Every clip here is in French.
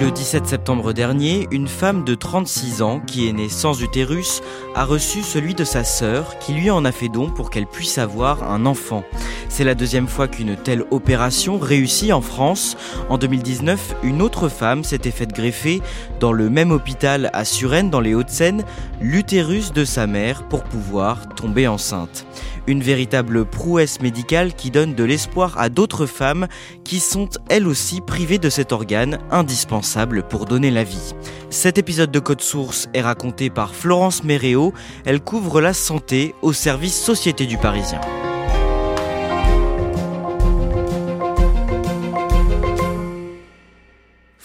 Le 17 septembre dernier, une femme de 36 ans qui est née sans utérus a reçu celui de sa sœur qui lui en a fait don pour qu'elle puisse avoir un enfant. C'est la deuxième fois qu'une telle opération réussit en France. En 2019, une autre femme s'était faite greffer dans le même hôpital à Suresnes dans les Hauts-de-Seine l'utérus de sa mère pour pouvoir tomber enceinte. Une véritable prouesse médicale qui donne de l'espoir à d'autres femmes qui sont elles aussi privées de cet organe indispensable pour donner la vie. Cet épisode de Code Source est raconté par Florence Méréo. Elle couvre la santé au service Société du Parisien.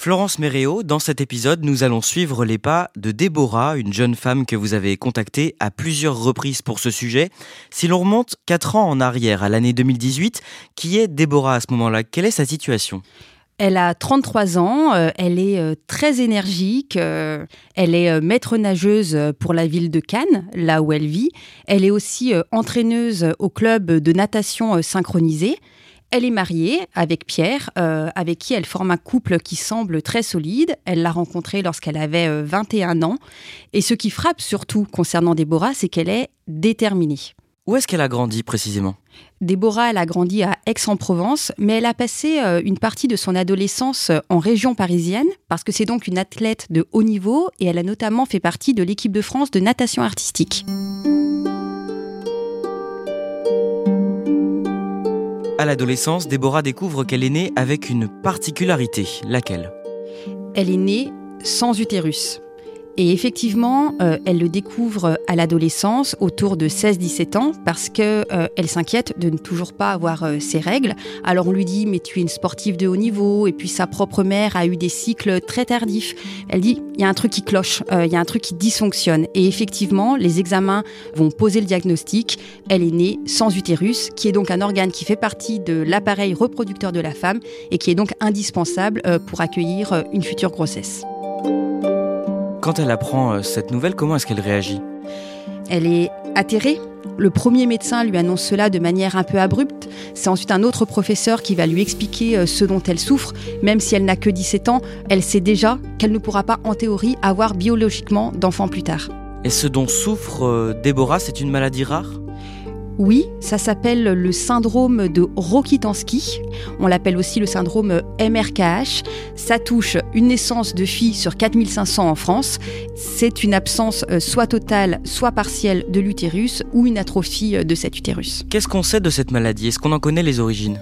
Florence Méréo, dans cet épisode, nous allons suivre les pas de Déborah, une jeune femme que vous avez contactée à plusieurs reprises pour ce sujet. Si l'on remonte 4 ans en arrière, à l'année 2018, qui est Déborah à ce moment-là? Quelle est sa situation? Elle a 33 ans, euh, elle est euh, très énergique, euh, elle est maître nageuse pour la ville de Cannes, là où elle vit. Elle est aussi entraîneuse au club de natation synchronisée. Elle est mariée avec Pierre, euh, avec qui elle forme un couple qui semble très solide. Elle l'a rencontré lorsqu'elle avait 21 euh, ans. Et ce qui frappe surtout concernant Déborah, c'est qu'elle est déterminée. Où est-ce qu'elle a grandi précisément? Déborah, elle a grandi à Aix-en-Provence, mais elle a passé euh, une partie de son adolescence en région parisienne, parce que c'est donc une athlète de haut niveau, et elle a notamment fait partie de l'équipe de France de natation artistique. À l'adolescence, Déborah découvre qu'elle est née avec une particularité. Laquelle? Elle est née sans utérus. Et effectivement, euh, elle le découvre à l'adolescence, autour de 16-17 ans, parce que euh, s'inquiète de ne toujours pas avoir euh, ses règles. Alors on lui dit mais tu es une sportive de haut niveau, et puis sa propre mère a eu des cycles très tardifs. Elle dit il y a un truc qui cloche, il y a un truc qui dysfonctionne. Et effectivement, les examens vont poser le diagnostic. Elle est née sans utérus, qui est donc un organe qui fait partie de l'appareil reproducteur de la femme et qui est donc indispensable pour accueillir une future grossesse. Quand elle apprend euh, cette nouvelle, comment est-ce qu'elle réagit? Elle est atterrée. Le premier médecin lui annonce cela de manière un peu abrupte. C'est ensuite un autre professeur qui va lui expliquer euh, ce dont elle souffre. Même si elle n'a que 17 ans, elle sait déjà qu'elle ne pourra pas, en théorie, avoir biologiquement d'enfants plus tard. Et ce dont souffre euh, Déborah, c'est une maladie rare? Oui, ça s'appelle le syndrome de Rokitansky. On l'appelle aussi le syndrome MRKH. Ça touche une naissance de fille sur 4500 en France. C'est une absence euh, soit totale, soit partielle de l'utérus ou une atrophie euh, de cet utérus. Qu'est-ce qu'on sait de cette maladie? Est-ce qu'on en connaît les origines?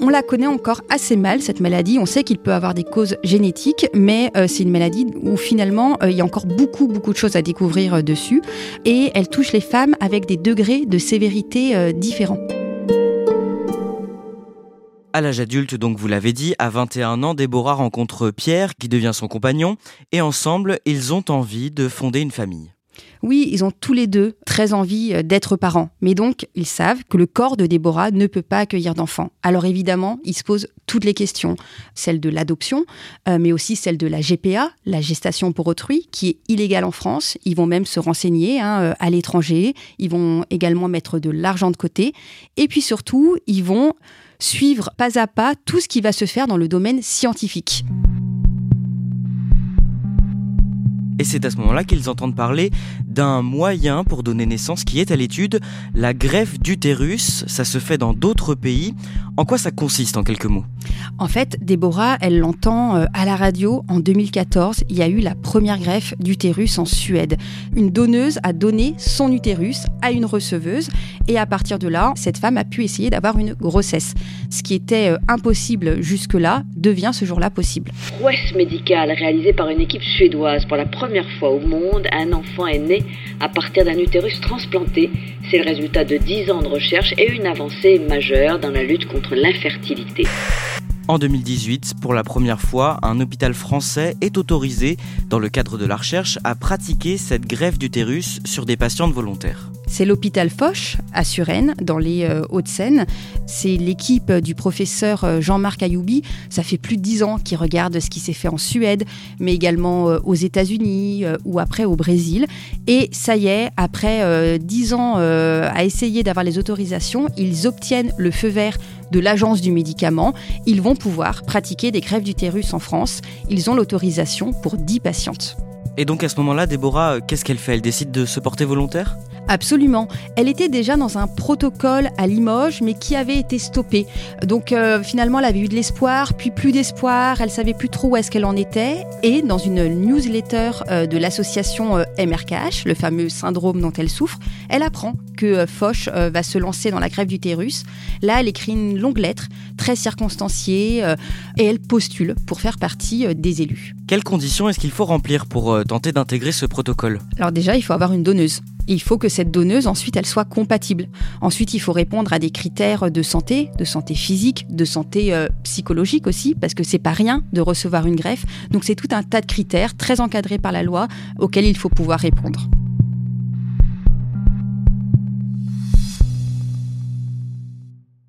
On la connaît encore assez mal, cette maladie. On sait qu'il peut avoir des causes génétiques, mais euh, c'est une maladie où finalement, euh, il y a encore beaucoup, beaucoup de choses à découvrir euh, dessus. Et elle touche les femmes avec des degrés de sévérité différents. À l'âge adulte, donc vous l'avez dit, à 21 ans, Déborah rencontre Pierre, qui devient son compagnon, et ensemble, ils ont envie de fonder une famille. Oui, ils ont tous les deux très envie euh, d'être parents, mais donc ils savent que le corps de Déborah ne peut pas accueillir d'enfants. Alors évidemment, ils se posent toutes les questions, celle de l'adoption, euh, mais aussi celle de la GPA, la gestation pour autrui, qui est illégale en France. Ils vont même se renseigner hein, euh, à l'étranger, ils vont également mettre de l'argent de côté, et puis surtout, ils vont suivre pas à pas tout ce qui va se faire dans le domaine scientifique. Et c'est à ce moment-là qu'ils entendent parler d'un moyen pour donner naissance qui est à l'étude, la greffe d'utérus. Ça se fait dans d'autres pays. En quoi ça consiste en quelques mots? En fait, Déborah, elle l'entend euh, à la radio en 2014. Il y a eu la première greffe d'utérus en Suède. Une donneuse a donné son utérus à une receveuse et à partir de là, cette femme a pu essayer d'avoir une grossesse. Ce qui était euh, impossible jusque-là devient ce jour-là possible. Prouesse médicale réalisée par une équipe suédoise pour la première fois au monde, un enfant est né à partir d'un utérus transplanté. C'est le résultat de 10 ans de recherche et une avancée majeure dans la lutte contre l'infertilité. En 2018, pour la première fois, un hôpital français est autorisé, dans le cadre de la recherche, à pratiquer cette greffe d'utérus sur des patientes volontaires. C'est l'hôpital Foch à Suresnes, dans les euh, Hauts-de-Seine. C'est l'équipe du professeur euh, Jean-Marc Ayoubi. Ça fait plus de dix ans qu'il regarde ce qui s'est fait en Suède, mais également euh, aux États-Unis ou après au Brésil. Et ça y est, après dix ans à essayer d'avoir les autorisations, ils obtiennent le feu vert de l'agence du médicament. Ils vont pouvoir pratiquer des greffes d'utérus en France. Ils ont l'autorisation pour 10 patientes. Et donc à ce moment-là, Déborah, qu'est-ce qu'elle fait? Elle décide de se porter volontaire? Absolument. Elle était déjà dans un protocole à Limoges, mais qui avait été stoppé. Donc euh, finalement, elle avait eu de l'espoir, puis plus d'espoir. Elle savait plus trop où est-ce qu'elle en était. Et dans une newsletter euh, de l'association euh, MRKH, le fameux syndrome dont elle souffre, elle apprend que Foch va se lancer dans la grève d'utérus. Là, elle écrit une longue lettre, très circonstanciée, et elle postule pour faire partie des élus. Quelles conditions est-ce qu'il faut remplir pour tenter d'intégrer ce protocole? Alors déjà, il faut avoir une donneuse il faut que cette donneuse, ensuite, elle soit compatible. Ensuite, il faut répondre à des critères de santé, de santé physique, de santé euh, psychologique aussi, parce que c'est pas rien de recevoir une greffe. Donc, c'est tout un tas de critères très encadrés par la loi auxquels il faut pouvoir répondre.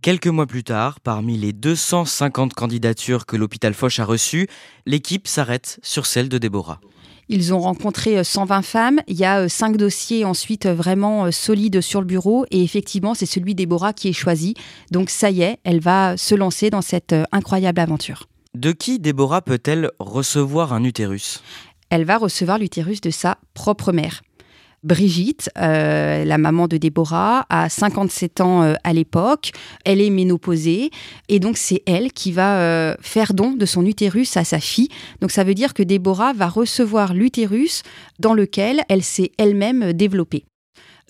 Quelques mois plus tard, parmi les 250 candidatures que l'hôpital Foch a reçues, l'équipe s'arrête sur celle de Déborah. Ils ont rencontré 120 euh, femmes. Il y a euh, cinq dossiers ensuite euh, vraiment solides sur le bureau. Et effectivement, c'est celui d'Ebora qui est choisi. Donc ça y est, elle va se lancer dans cette incroyable aventure. De qui Déborah peut-elle recevoir un utérus? Elle va recevoir l'utérus de sa propre mère. Brigitte, euh, la maman de Déborah, a 57 ans euh, à l'époque. Elle est ménopausée et donc c'est elle qui va euh, faire don de son utérus à sa fille. Donc ça veut dire que Déborah va recevoir l'utérus dans lequel elle s'est elle-même développée.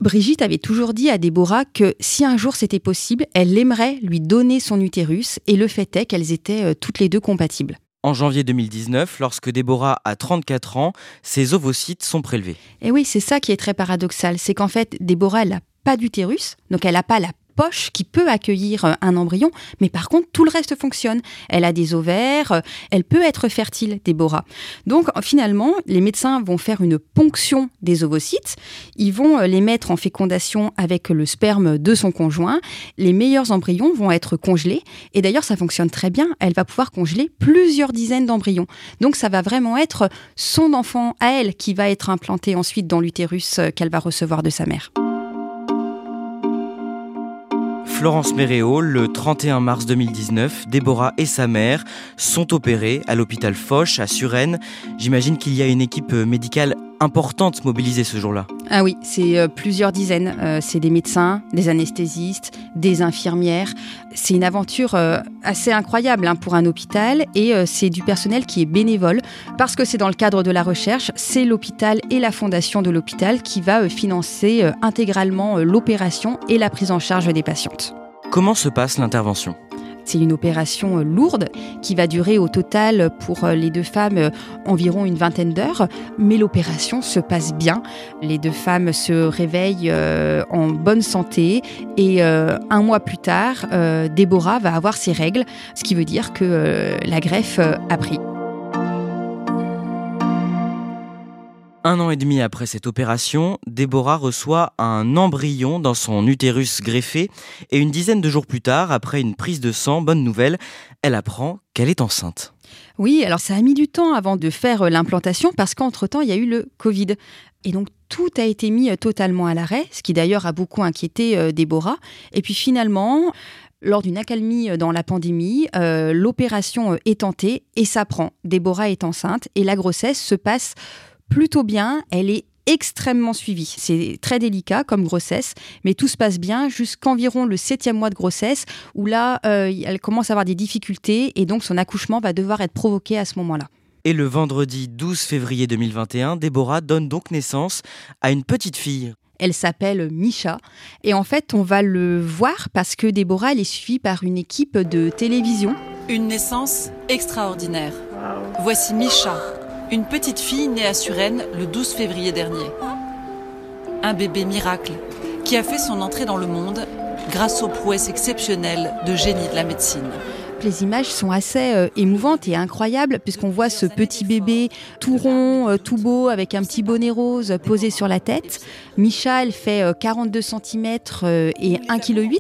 Brigitte avait toujours dit à Déborah que si un jour c'était possible, elle aimerait lui donner son utérus et le fait est qu'elles étaient toutes les deux compatibles. En janvier 2019, lorsque Déborah a 34 ans, ses ovocytes sont prélevés. Et oui, c'est ça qui est très paradoxal, c'est qu'en fait, Déborah, n'a pas d'utérus, donc elle n'a pas la poche qui peut accueillir euh, un embryon, mais par contre, tout le reste fonctionne. Elle a des ovaires, euh, elle peut être fertile, Déborah. Donc, finalement, les médecins vont faire une ponction des ovocytes. Ils vont euh, les mettre en fécondation avec le sperme de son conjoint. Les meilleurs embryons vont être congelés. Et d'ailleurs, ça fonctionne très bien. Elle va pouvoir congeler plusieurs dizaines d'embryons. Donc, ça va vraiment être son enfant à elle qui va être implanté ensuite dans l'utérus qu'elle va recevoir de sa mère. Florence Méréo, le 31 mars 2019, Déborah et sa mère sont opérées à l'hôpital Foch à Suresnes. J'imagine qu'il y a une équipe médicale importante mobilisée ce jour-là. Ah oui, c'est euh, plusieurs dizaines. Euh, c'est des médecins, des anesthésistes, des infirmières. C'est une aventure euh, assez incroyable hein, pour un hôpital et c'est du personnel qui est bénévole parce que c'est dans le cadre de la recherche. C'est l'hôpital et la fondation de l'hôpital qui va financer intégralement l'opération et la prise en charge des patientes. Comment se passe l'intervention? C'est une opération euh, lourde qui va durer au total pour euh, les deux femmes euh, environ une vingtaine d'heures, mais l'opération se passe bien. Les deux femmes se réveillent en bonne santé et un mois plus tard, Déborah va avoir ses règles, ce qui veut dire que la greffe a pris. Un an et demi après cette opération, Déborah reçoit un embryon dans son utérus greffé et une dizaine de jours plus tard, après une prise de sang, bonne nouvelle, elle apprend qu'elle est enceinte. Oui, alors ça a mis du temps avant de faire euh, l'implantation parce qu'entre-temps, il y a eu le Covid. Et donc tout a été mis euh, totalement à l'arrêt, ce qui d'ailleurs a beaucoup inquiété euh, Déborah. Et puis finalement, lors d'une accalmie dans la pandémie, l'opération est tentée et ça prend. Déborah est enceinte et la grossesse se passe plutôt bien. Elle est extrêmement suivie. C'est très délicat comme grossesse, mais tout se passe bien jusqu'environ le septième mois de grossesse, où là, euh, elle commence à avoir des difficultés et donc son accouchement va devoir être provoqué à ce moment-là. Et le vendredi 12 février 2021, Déborah donne donc naissance à une petite fille. Elle s'appelle Misha. Et en fait, on va le voir parce que Déborah, elle est suivie par une équipe de télévision. Une naissance extraordinaire. Voici Misha, une petite fille née à Suresnes le 12 février dernier. Un bébé miracle qui a fait son entrée dans le monde grâce aux prouesses exceptionnelles de génie de la médecine. Les images sont assez euh, émouvantes et incroyables puisqu'on voit ce petit bébé tout rond, euh, tout beau, avec un petit bonnet rose posé sur la tête. Micha, elle fait 42 cm et 1,8 kg.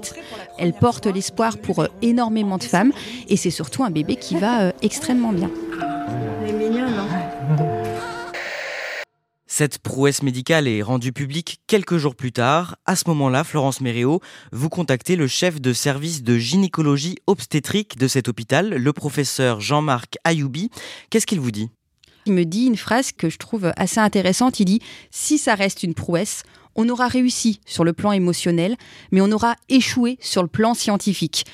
Elle porte l'espoir pour euh, énormément de femmes et c'est surtout un bébé qui va extrêmement bien. Cette prouesse médicale est rendue publique quelques jours plus tard. À ce moment-là, Florence Méréo, vous contactez le chef de service de gynécologie obstétrique de cet hôpital, le professeur Jean-Marc Ayoubi. Qu'est-ce qu'il vous dit? Il me dit une phrase que je trouve assez intéressante. Il dit Si ça reste une prouesse, on aura réussi sur le plan émotionnel, mais on aura échoué sur le plan scientifique.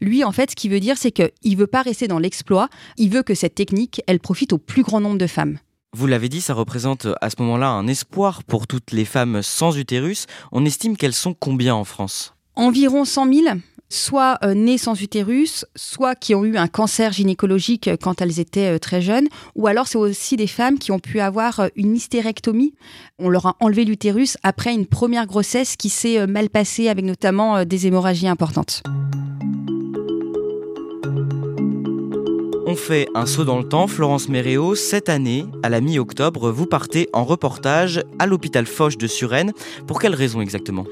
Lui, en fait, ce qu'il veut dire, c'est qu'il ne veut pas rester dans l'exploit, il veut que cette technique, elle profite au plus grand nombre de femmes. Vous l'avez dit, ça représente à ce moment-là un espoir pour toutes les femmes sans utérus. On estime qu'elles sont combien en France? Environ 100 000 soit euh, nées sans utérus, soit qui ont eu un cancer gynécologique quand elles étaient euh, très jeunes, ou alors c'est aussi des femmes qui ont pu avoir euh, une hystérectomie. On leur a enlevé l'utérus après une première grossesse qui s'est mal passée avec notamment des hémorragies importantes. On fait un saut dans le temps, Florence Méréo, cette année, à la mi-octobre, vous partez en reportage à l'hôpital Foch de Suresnes. Pour quelle raison exactement?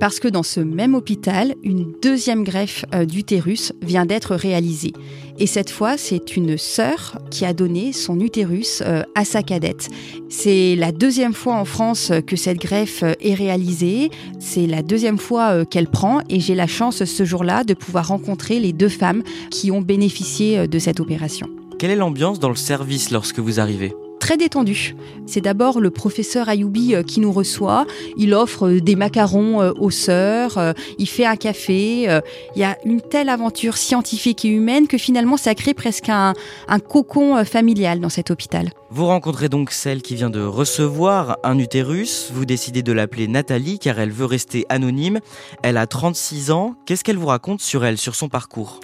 Parce que dans ce même hôpital, une deuxième greffe euh, d'utérus vient d'être réalisée. Et cette fois, c'est une sœur qui a donné son utérus euh, à sa cadette. C'est la deuxième fois en France que cette greffe euh, est réalisée. C'est la deuxième fois qu'elle prend et j'ai la chance ce jour-là de pouvoir rencontrer les deux femmes qui ont bénéficié de cette opération. Quelle est l'ambiance dans le service lorsque vous arrivez? Très détendu. C'est d'abord le professeur Ayoubi euh, qui nous reçoit. Il offre euh, des macarons euh, aux sœurs, il fait un café. Il y a une telle aventure scientifique et humaine que finalement ça crée presque un, un cocon familial dans cet hôpital. Vous rencontrez donc celle qui vient de recevoir un utérus. Vous décidez de l'appeler Nathalie car elle veut rester anonyme. Elle a 36 ans. Qu'est-ce qu'elle vous raconte sur elle, sur son parcours?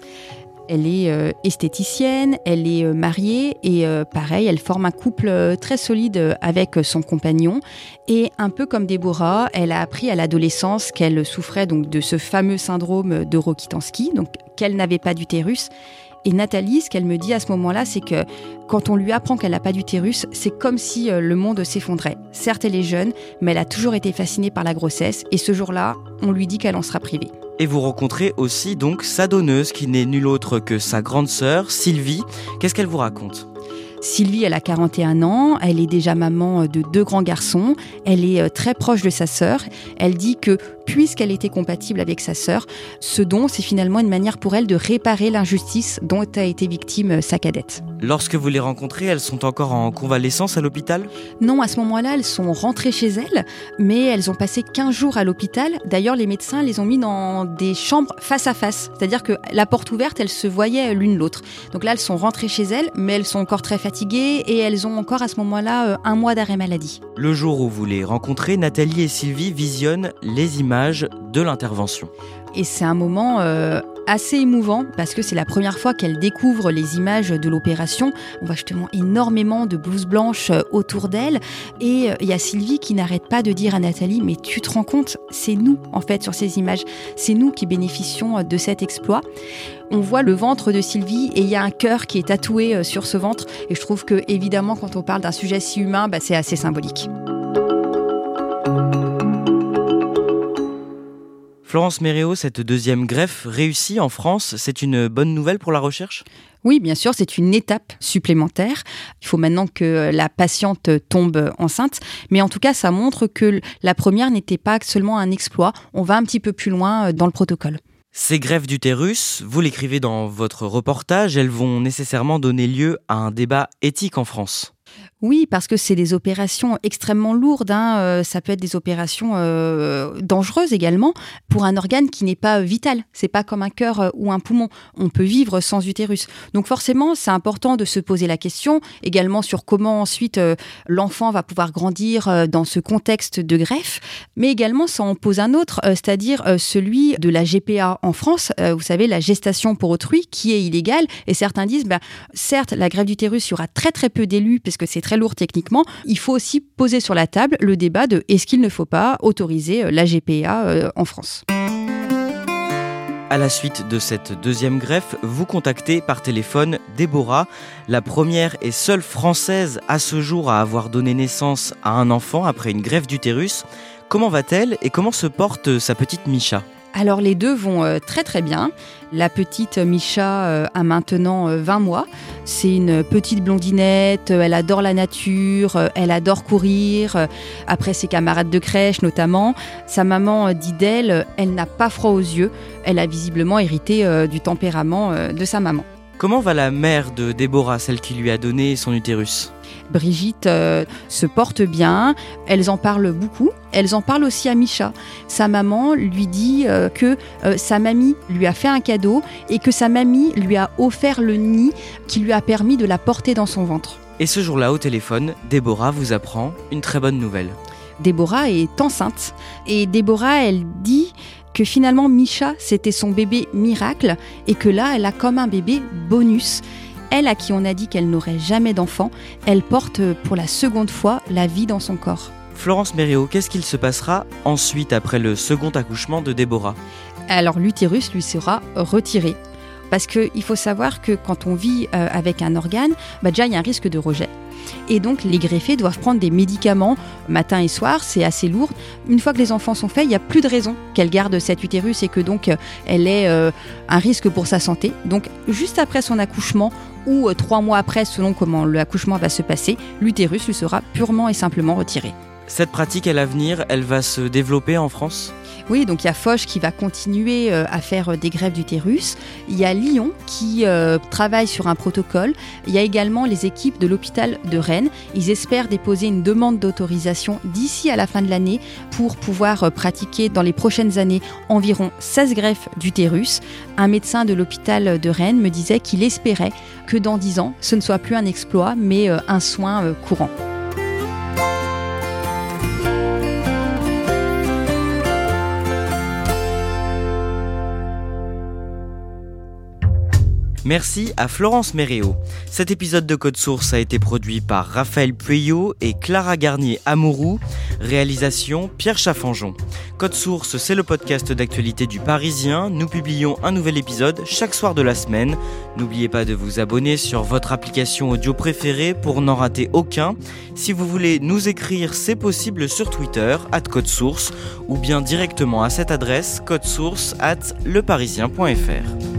Elle est euh, esthéticienne, elle est euh, mariée et euh, pareil, elle forme un couple très solide avec son compagnon. Et un peu comme Déborah, elle a appris à l'adolescence qu'elle souffrait donc de ce fameux syndrome de Rokitansky, donc qu'elle n'avait pas d'utérus. Et Nathalie, ce qu'elle me dit à ce moment-là, c'est que quand on lui apprend qu'elle n'a pas d'utérus, c'est comme si le monde s'effondrait. Certes, elle est jeune, mais elle a toujours été fascinée par la grossesse. Et ce jour-là, on lui dit qu'elle en sera privée. Et vous rencontrez aussi donc sa donneuse qui n'est nulle autre que sa grande sœur, Sylvie. Qu'est-ce qu'elle vous raconte? Sylvie, elle a 41 ans, elle est déjà maman de deux grands garçons, elle est euh, très proche de sa sœur. Elle dit que puisqu'elle était compatible avec sa sœur, ce don, c'est finalement une manière pour elle de réparer l'injustice dont a été victime euh, sa cadette. Lorsque vous les rencontrez, elles sont encore en convalescence à l'hôpital? Non, à ce moment-là, elles sont rentrées chez elles, mais elles ont passé 15 jours à l'hôpital. D'ailleurs, les médecins les ont mis dans des chambres face à face, c'est-à-dire que la porte ouverte, elles se voyaient l'une l'autre. Donc là, elles sont rentrées chez elles, mais elles sont encore très fatiguées et elles ont encore à ce moment-là euh, un mois d'arrêt maladie. Le jour où vous les rencontrez, Nathalie et Sylvie visionnent les images de l'intervention. Et c'est un moment euh, assez émouvant parce que c'est la première fois qu'elle découvre les images de l'opération. On voit justement énormément de blouses blanches euh, autour d'elle. Et euh, il y a Sylvie qui n'arrête pas de dire à Nathalie, mais tu te rends compte, c'est nous en fait sur ces images. C'est nous qui bénéficions de cet exploit. On voit le ventre de Sylvie et il y a un cœur qui est tatoué sur ce ventre. Et je trouve que évidemment quand on parle d'un sujet si humain, bah, c'est assez symbolique. Florence Méréo, cette deuxième greffe réussie en France, c'est une bonne nouvelle pour la recherche? Oui, bien sûr, c'est une étape supplémentaire. Il faut maintenant que la patiente tombe enceinte, mais en tout cas, ça montre que la première n'était pas seulement un exploit. On va un petit peu plus loin euh, dans le protocole. Ces greffes d'utérus, vous l'écrivez dans votre reportage, elles vont nécessairement donner lieu à un débat éthique en France. Oui, parce que c'est des opérations extrêmement lourdes. Hein. Euh, ça peut être des opérations euh, dangereuses également pour un organe qui n'est pas vital. C'est pas comme un cœur euh, ou un poumon. On peut vivre sans utérus. Donc forcément, c'est important de se poser la question également sur comment ensuite l'enfant va pouvoir grandir dans ce contexte de greffe, mais également ça en pose un autre, c'est-à-dire celui de la GPA en France. vous savez, la gestation pour autrui, qui est illégale. Et certains disent, ben, certes, la greffe d'utérus, il y aura très très peu d'élus parce que c'est très lourd techniquement, il faut aussi poser sur la table le débat de est-ce qu'il ne faut pas autoriser euh, la GPA euh, en France. À la suite de cette deuxième greffe, vous contactez par téléphone Déborah, la première et seule française à ce jour à avoir donné naissance à un enfant après une greffe d'utérus. Comment va-t-elle et comment se porte sa petite Micha? Alors les deux vont euh, très très bien. La petite Micha euh, a maintenant 20 euh, mois. C'est une petite blondinette, elle adore la nature, elle adore courir, après ses camarades de crèche notamment. Sa maman dit d'elle, elle n'a pas froid aux yeux, elle a visiblement hérité du tempérament de sa maman. Comment va la mère de Déborah, celle qui lui a donné son utérus? Brigitte euh, se porte bien, elles en parlent beaucoup. Elles en parlent aussi à Micha. Sa maman lui dit euh, que euh, sa mamie lui a fait un cadeau et que sa mamie lui a offert le nid qui lui a permis de la porter dans son ventre. Et ce jour-là, au téléphone, Déborah vous apprend une très bonne nouvelle. Déborah est enceinte et Déborah, elle dit que finalement Micha, c'était son bébé miracle et que là, elle a comme un bébé bonus. Elle, à qui on a dit qu'elle n'aurait jamais d'enfant, elle porte pour la seconde fois la vie dans son corps. Florence Méréo, qu'est-ce qu'il se passera ensuite après le second accouchement de Déborah? Alors l'utérus lui sera retiré. Parce qu'il faut savoir que quand on vit euh, avec un organe, bah déjà il y a un risque de rejet. Et donc les greffés doivent prendre des médicaments matin et soir, c'est assez lourd. Une fois que les enfants sont faits, il n'y a plus de raison qu'elle garde cet utérus et que donc euh, elle ait euh, un risque pour sa santé. Donc juste après son accouchement ou trois mois après, selon comment l'accouchement va se passer, l'utérus lui sera purement et simplement retiré. Cette pratique à l'avenir, elle va se développer en France? Oui, donc il y a Foch qui va continuer euh, à faire euh, des greffes d'utérus. Il y a Lyon qui euh, travaille sur un protocole. Il y a également les équipes de l'hôpital de Rennes. Ils espèrent déposer une demande d'autorisation d'ici à la fin de l'année pour pouvoir pratiquer dans les prochaines années environ 16 greffes d'utérus. Un médecin de l'hôpital de Rennes me disait qu'il espérait que dans 10 ans, ce ne soit plus un exploit, mais un soin courant. Merci à Florence Méréo. Cet épisode de Code Source a été produit par Raphaël Pueyo et Clara Garnier Amourou. Réalisation Pierre Chaffanjon. Code Source, c'est le podcast d'actualité du Parisien. Nous publions un nouvel épisode chaque soir de la semaine. N'oubliez pas de vous abonner sur votre application audio préférée pour n'en rater aucun. Si vous voulez nous écrire, c'est possible sur Twitter, at Code Source, ou bien directement à cette adresse, codesource at leparisien.fr.